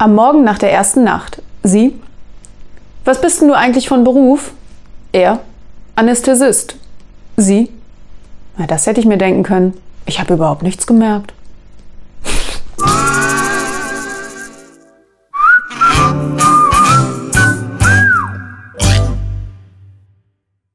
Am Morgen nach der ersten Nacht. Sie? Was bist denn du eigentlich von Beruf? Er? Anästhesist. Sie? Na, das hätte ich mir denken können. Ich habe überhaupt nichts gemerkt.